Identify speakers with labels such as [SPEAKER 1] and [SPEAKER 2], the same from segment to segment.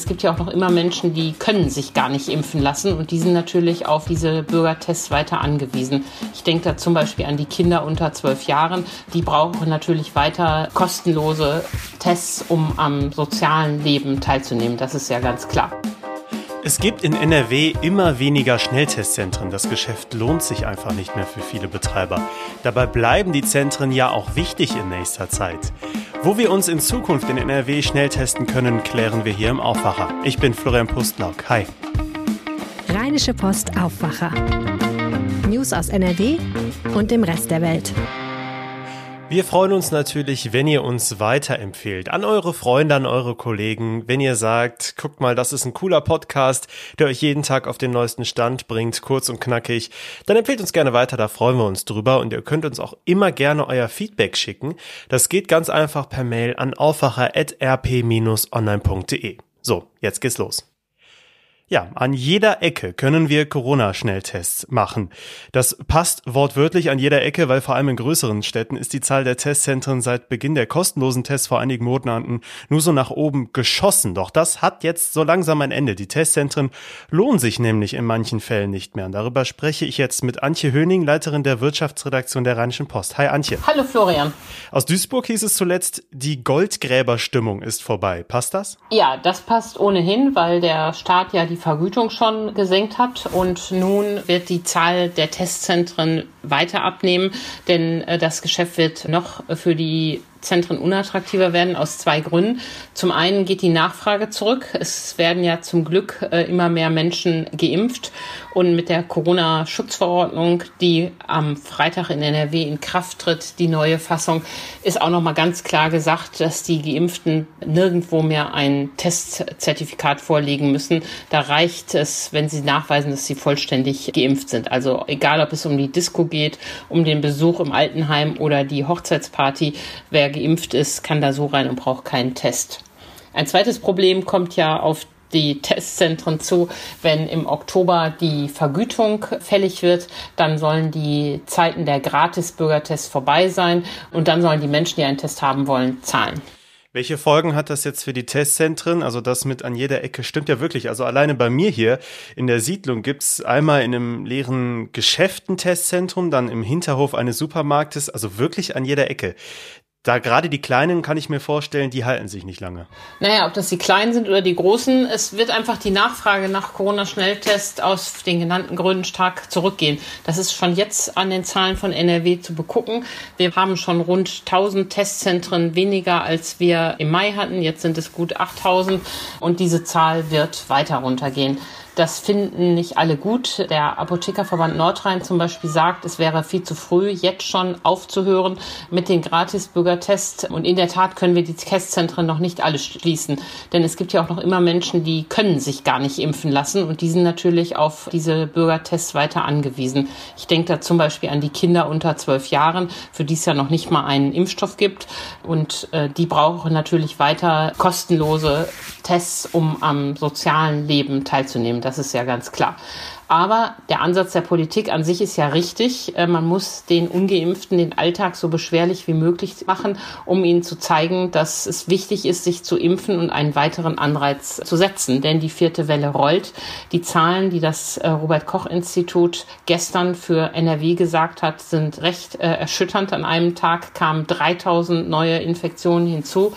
[SPEAKER 1] Es gibt ja auch noch immer Menschen, die können sich gar nicht impfen lassen und die sind natürlich auf diese Bürgertests weiter angewiesen. Ich denke da zum Beispiel an die Kinder unter zwölf Jahren. Die brauchen natürlich weiter kostenlose Tests, um am sozialen Leben teilzunehmen. Das ist ja ganz klar.
[SPEAKER 2] Es gibt in NRW immer weniger Schnelltestzentren. Das Geschäft lohnt sich einfach nicht mehr für viele Betreiber. Dabei bleiben die Zentren ja auch wichtig in nächster Zeit. Wo wir uns in Zukunft in NRW schnell testen können, klären wir hier im Aufwacher. Ich bin Florian Pustlauk. Hi.
[SPEAKER 3] Rheinische Post Aufwacher. News aus NRW und dem Rest der Welt.
[SPEAKER 2] Wir freuen uns natürlich, wenn ihr uns weiterempfehlt. An eure Freunde, an eure Kollegen. Wenn ihr sagt, guckt mal, das ist ein cooler Podcast, der euch jeden Tag auf den neuesten Stand bringt, kurz und knackig, dann empfehlt uns gerne weiter, da freuen wir uns drüber. Und ihr könnt uns auch immer gerne euer Feedback schicken. Das geht ganz einfach per Mail an aufwacher.rp-online.de. So, jetzt geht's los. Ja, an jeder Ecke können wir Corona-Schnelltests machen. Das passt wortwörtlich an jeder Ecke, weil vor allem in größeren Städten ist die Zahl der Testzentren seit Beginn der kostenlosen Tests vor einigen Monaten nur so nach oben geschossen. Doch das hat jetzt so langsam ein Ende. Die Testzentren lohnen sich nämlich in manchen Fällen nicht mehr. Und darüber spreche ich jetzt mit Antje Höning, Leiterin der Wirtschaftsredaktion der Rheinischen Post. Hi Antje.
[SPEAKER 1] Hallo Florian.
[SPEAKER 2] Aus Duisburg hieß es zuletzt, die Goldgräberstimmung ist vorbei. Passt das?
[SPEAKER 1] Ja, das passt ohnehin, weil der Staat ja die Vergütung schon gesenkt hat. Und nun wird die Zahl der Testzentren weiter abnehmen, denn äh, das Geschäft wird noch für die Zentren unattraktiver werden aus zwei Gründen. Zum einen geht die Nachfrage zurück. Es werden ja zum Glück äh, immer mehr Menschen geimpft und mit der Corona-Schutzverordnung, die am Freitag in NRW in Kraft tritt, die neue Fassung, ist auch noch mal ganz klar gesagt, dass die Geimpften nirgendwo mehr ein Testzertifikat vorlegen müssen. Da reicht es, wenn sie nachweisen, dass sie vollständig geimpft sind. Also egal, ob es um die Disco geht, um den Besuch im Altenheim oder die Hochzeitsparty, wer geimpft ist, kann da so rein und braucht keinen Test. Ein zweites Problem kommt ja auf die Testzentren zu. Wenn im Oktober die Vergütung fällig wird, dann sollen die Zeiten der Gratis-Bürgertests vorbei sein und dann sollen die Menschen, die einen Test haben wollen, zahlen.
[SPEAKER 2] Welche Folgen hat das jetzt für die Testzentren? Also das mit an jeder Ecke stimmt ja wirklich. Also alleine bei mir hier in der Siedlung gibt's einmal in einem leeren Geschäft ein Testzentrum, dann im Hinterhof eines Supermarktes, also wirklich an jeder Ecke da gerade die Kleinen, kann ich mir vorstellen, die halten sich nicht lange.
[SPEAKER 1] Naja, ob das die Kleinen sind oder die Großen, es wird einfach die Nachfrage nach Corona-Schnelltest aus den genannten Gründen stark zurückgehen. Das ist schon jetzt an den Zahlen von NRW zu begucken. Wir haben schon rund 1000 Testzentren weniger, als wir im Mai hatten. Jetzt sind es gut 8000 und diese Zahl wird weiter runtergehen. Das finden nicht alle gut. Der Apothekerverband Nordrhein zum Beispiel sagt, es wäre viel zu früh, jetzt schon aufzuhören mit den Gratis-Bürgertests. Und in der Tat können wir die Testzentren noch nicht alle schließen. Denn es gibt ja auch noch immer Menschen, die können sich gar nicht impfen lassen. Und die sind natürlich auf diese Bürgertests weiter angewiesen. Ich denke da zum Beispiel an die Kinder unter zwölf Jahren, für die es ja noch nicht mal einen Impfstoff gibt. Und äh, die brauchen natürlich weiter kostenlose Tests, um am sozialen Leben teilzunehmen. Das ist ja ganz klar. Aber der Ansatz der Politik an sich ist ja richtig. Äh, man muss den Ungeimpften den Alltag so beschwerlich wie möglich machen, um ihnen zu zeigen, dass es wichtig ist, sich zu impfen und einen weiteren Anreiz zu setzen. Denn die vierte Welle rollt. Die Zahlen, die das äh, Robert Koch Institut gestern für NRW gesagt hat, sind recht äh, erschütternd. An einem Tag kamen 3000 neue Infektionen hinzu.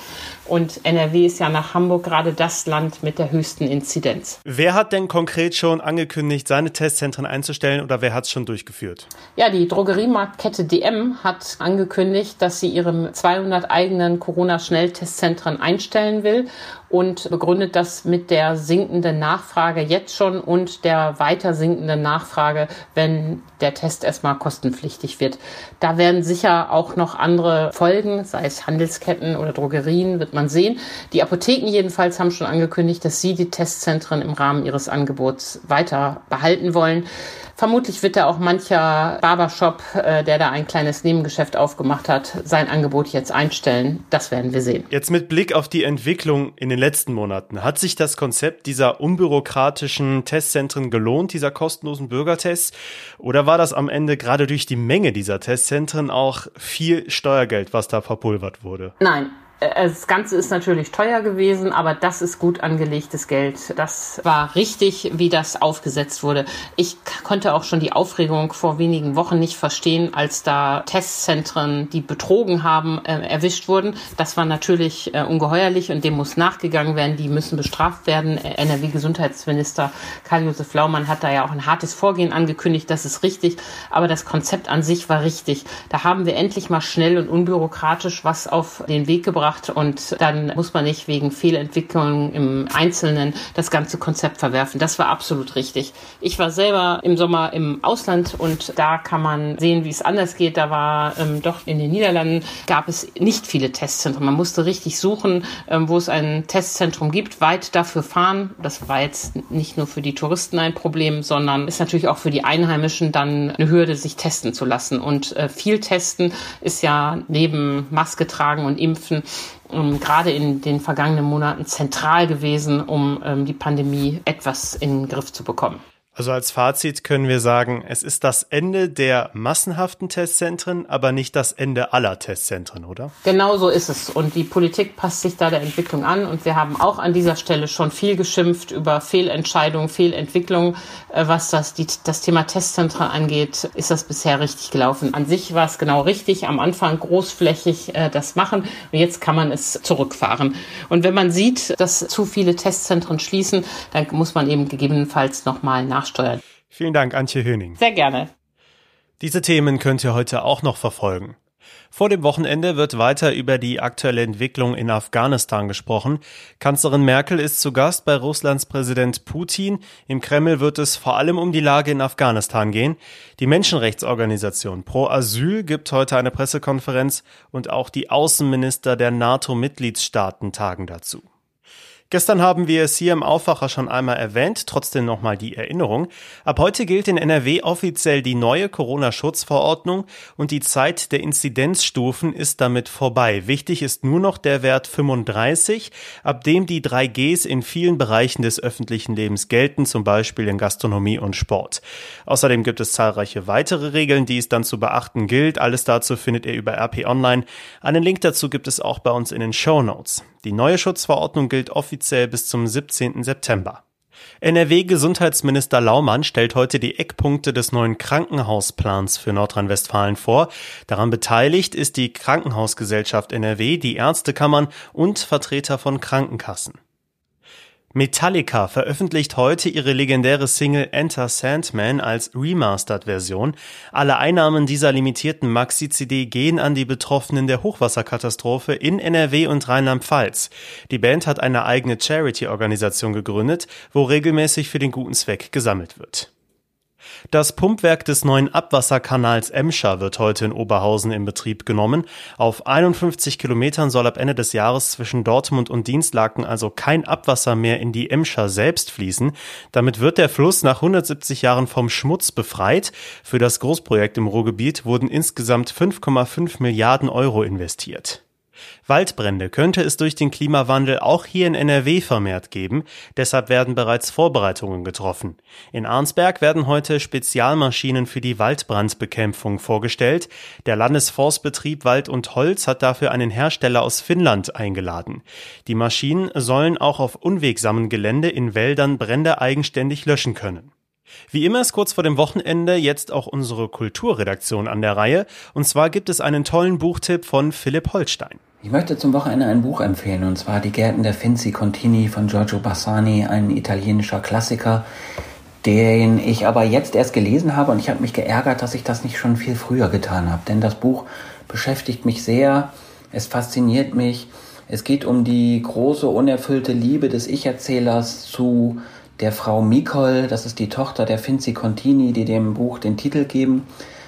[SPEAKER 1] Und NRW ist ja nach Hamburg gerade das Land mit der höchsten Inzidenz.
[SPEAKER 2] Wer hat denn konkret schon angekündigt, seine Testzentren einzustellen oder wer hat es schon durchgeführt?
[SPEAKER 1] Ja, die Drogeriemarktkette DM hat angekündigt, dass sie ihre 200 eigenen Corona-Schnelltestzentren einstellen will und begründet das mit der sinkenden Nachfrage jetzt schon und der weiter sinkenden Nachfrage, wenn der Test erstmal kostenpflichtig wird. Da werden sicher auch noch andere Folgen, sei es Handelsketten oder Drogerien, wird man sehen. Die Apotheken jedenfalls haben schon angekündigt, dass sie die Testzentren im Rahmen ihres Angebots weiter behalten wollen. Vermutlich wird da auch mancher Barbershop, äh, der da ein kleines Nebengeschäft aufgemacht hat, sein Angebot jetzt einstellen. Das werden wir sehen.
[SPEAKER 2] Jetzt mit Blick auf die Entwicklung in den letzten Monaten. Hat sich das Konzept dieser unbürokratischen Testzentren gelohnt, dieser kostenlosen Bürgertests? Oder war das am Ende gerade durch die Menge dieser Testzentren auch viel Steuergeld, was da verpulvert wurde?
[SPEAKER 1] Nein, das Ganze ist natürlich teuer gewesen, aber das ist gut angelegtes Geld. Das war richtig, wie das aufgesetzt wurde. Ich konnte auch schon die Aufregung vor wenigen Wochen nicht verstehen, als da Testzentren, die betrogen haben, äh, erwischt wurden. Das war natürlich äh, ungeheuerlich und dem muss nachgegangen werden. Die müssen bestraft werden. NRW-Gesundheitsminister Karl-Josef Laumann hat da ja auch ein hartes Vorgehen angekündigt. Das ist richtig. Aber das Konzept an sich war richtig. Da haben wir endlich mal schnell und unbürokratisch was auf den Weg gebracht gebracht und dann muss man nicht wegen Fehlentwicklungen im Einzelnen das ganze Konzept verwerfen. Das war absolut richtig. Ich war selber im Sommer im Ausland und da kann man sehen, wie es anders geht. Da war ähm, doch in den Niederlanden gab es nicht viele Testzentren. Man musste richtig suchen, ähm, wo es ein Testzentrum gibt, weit dafür fahren. Das war jetzt nicht nur für die Touristen ein Problem, sondern ist natürlich auch für die Einheimischen dann eine Hürde, sich testen zu lassen. Und äh, viel testen ist ja neben Maske tragen und impfen ähm, gerade in den vergangenen Monaten zentral gewesen, um ähm, die Pandemie etwas in den Griff zu bekommen.
[SPEAKER 2] Also als Fazit können wir sagen, es ist das Ende der massenhaften Testzentren, aber nicht das Ende aller Testzentren, oder?
[SPEAKER 1] Genau so ist es. Und die Politik passt sich da der Entwicklung an. Und wir haben auch an dieser Stelle schon viel geschimpft über Fehlentscheidungen, Fehlentwicklungen. Äh, was das, die, das Thema Testzentren angeht, ist das bisher richtig gelaufen. An sich war es genau richtig. Am Anfang großflächig äh, das machen. Und jetzt kann man es zurückfahren. Und wenn man sieht, dass zu viele Testzentren schließen, dann muss man eben gegebenenfalls nochmal nach nachsteuern.
[SPEAKER 2] Vielen Dank, Antje Höning.
[SPEAKER 1] Sehr gerne.
[SPEAKER 2] Diese Themen könnt ihr heute auch noch verfolgen. Vor dem Wochenende wird weiter über die aktuelle Entwicklung in Afghanistan gesprochen. Kanzlerin Merkel ist zu Gast bei Russlands Präsident Putin. Im Kreml wird es vor allem um die Lage in Afghanistan gehen. Die Menschenrechtsorganisation Pro Asyl gibt heute eine Pressekonferenz und auch die Außenminister der NATO-Mitgliedstaaten tagen dazu. Gestern haben wir es hier im Aufwacher schon einmal erwähnt, trotzdem nochmal die Erinnerung. Ab heute gilt in NRW offiziell die neue Corona-Schutzverordnung und die Zeit der Inzidenzstufen ist damit vorbei. Wichtig ist nur noch der Wert 35, ab dem die 3Gs in vielen Bereichen des öffentlichen Lebens gelten, zum Beispiel in Gastronomie und Sport. Außerdem gibt es zahlreiche weitere Regeln, die es dann zu beachten gilt. Alles dazu findet ihr über RP Online. Einen Link dazu gibt es auch bei uns in den Show Notes. Die neue Schutzverordnung gilt offiziell bis zum 17. September. NRW-Gesundheitsminister Laumann stellt heute die Eckpunkte des neuen Krankenhausplans für Nordrhein-Westfalen vor. Daran beteiligt ist die Krankenhausgesellschaft NRW, die Ärztekammern und Vertreter von Krankenkassen. Metallica veröffentlicht heute ihre legendäre Single Enter Sandman als Remastered-Version. Alle Einnahmen dieser limitierten Maxi-CD gehen an die Betroffenen der Hochwasserkatastrophe in NRW und Rheinland-Pfalz. Die Band hat eine eigene Charity-Organisation gegründet, wo regelmäßig für den guten Zweck gesammelt wird. Das Pumpwerk des neuen Abwasserkanals Emscher wird heute in Oberhausen in Betrieb genommen. Auf 51 Kilometern soll ab Ende des Jahres zwischen Dortmund und Dienstlaken also kein Abwasser mehr in die Emscher selbst fließen. Damit wird der Fluss nach 170 Jahren vom Schmutz befreit. Für das Großprojekt im Ruhrgebiet wurden insgesamt 5,5 Milliarden Euro investiert. Waldbrände könnte es durch den Klimawandel auch hier in NRW vermehrt geben, deshalb werden bereits Vorbereitungen getroffen. In Arnsberg werden heute Spezialmaschinen für die Waldbrandbekämpfung vorgestellt. Der Landesforstbetrieb Wald und Holz hat dafür einen Hersteller aus Finnland eingeladen. Die Maschinen sollen auch auf unwegsamen Gelände in Wäldern Brände eigenständig löschen können. Wie immer ist kurz vor dem Wochenende jetzt auch unsere Kulturredaktion an der Reihe. Und zwar gibt es einen tollen Buchtipp von Philipp Holstein.
[SPEAKER 4] Ich möchte zum Wochenende ein Buch empfehlen, und zwar Die Gärten der Finzi Contini von Giorgio Bassani, ein italienischer Klassiker, den ich aber jetzt erst gelesen habe und ich habe mich geärgert, dass ich das nicht schon viel früher getan habe. Denn das Buch beschäftigt mich sehr, es fasziniert mich. Es geht um die große, unerfüllte Liebe des Ich-Erzählers zu der Frau Mikol, das ist die Tochter der Finzi Contini, die dem Buch den Titel geben.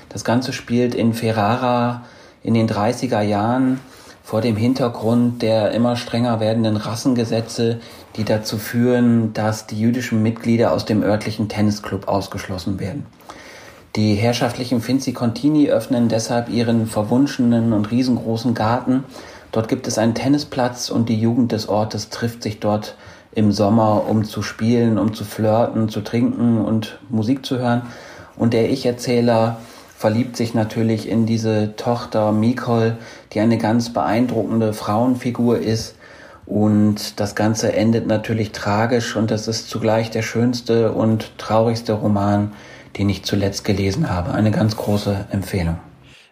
[SPEAKER 4] Das Ganze spielt in Ferrara in den 30er Jahren vor dem Hintergrund der immer strenger werdenden Rassengesetze, die dazu führen, dass die jüdischen Mitglieder aus dem örtlichen Tennisclub ausgeschlossen werden. Die herrschaftlichen Finzi Contini öffnen deshalb ihren verwunschenen und riesengroßen Garten. Dort gibt es einen Tennisplatz und die Jugend des Ortes trifft sich dort im Sommer, um zu spielen, um zu flirten, zu trinken und Musik zu hören. Und der Ich-Erzähler verliebt sich natürlich in diese Tochter Mikol, die eine ganz beeindruckende Frauenfigur ist. Und das Ganze endet natürlich tragisch und das ist zugleich der schönste und traurigste Roman, den ich zuletzt gelesen habe. Eine ganz große Empfehlung.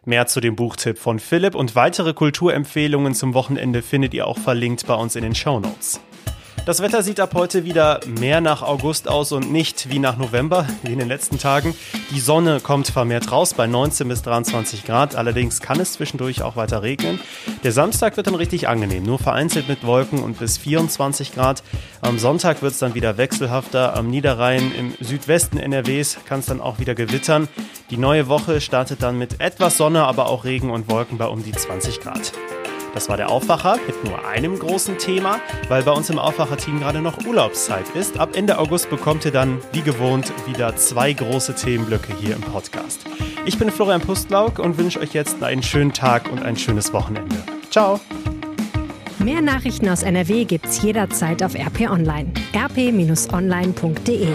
[SPEAKER 2] Mehr zu dem Buchtipp von Philipp und weitere Kulturempfehlungen zum Wochenende findet ihr auch verlinkt bei uns in den Show Notes. Das Wetter sieht ab heute wieder mehr nach August aus und nicht wie nach November, wie in den letzten Tagen. Die Sonne kommt vermehrt raus bei 19 bis 23 Grad. Allerdings kann es zwischendurch auch weiter regnen. Der Samstag wird dann richtig angenehm, nur vereinzelt mit Wolken und bis 24 Grad. Am Sonntag wird es dann wieder wechselhafter. Am Niederrhein im Südwesten NRWs kann es dann auch wieder gewittern. Die neue Woche startet dann mit etwas Sonne, aber auch Regen und Wolken bei um die 20 Grad. Das war der Aufwacher mit nur einem großen Thema, weil bei uns im Aufwacher-Team gerade noch Urlaubszeit ist. Ab Ende August bekommt ihr dann, wie gewohnt, wieder zwei große Themenblöcke hier im Podcast. Ich bin Florian Pustlauk und wünsche euch jetzt einen schönen Tag und ein schönes Wochenende. Ciao!
[SPEAKER 3] Mehr Nachrichten aus NRW gibt's jederzeit auf RP Online. rp-online.de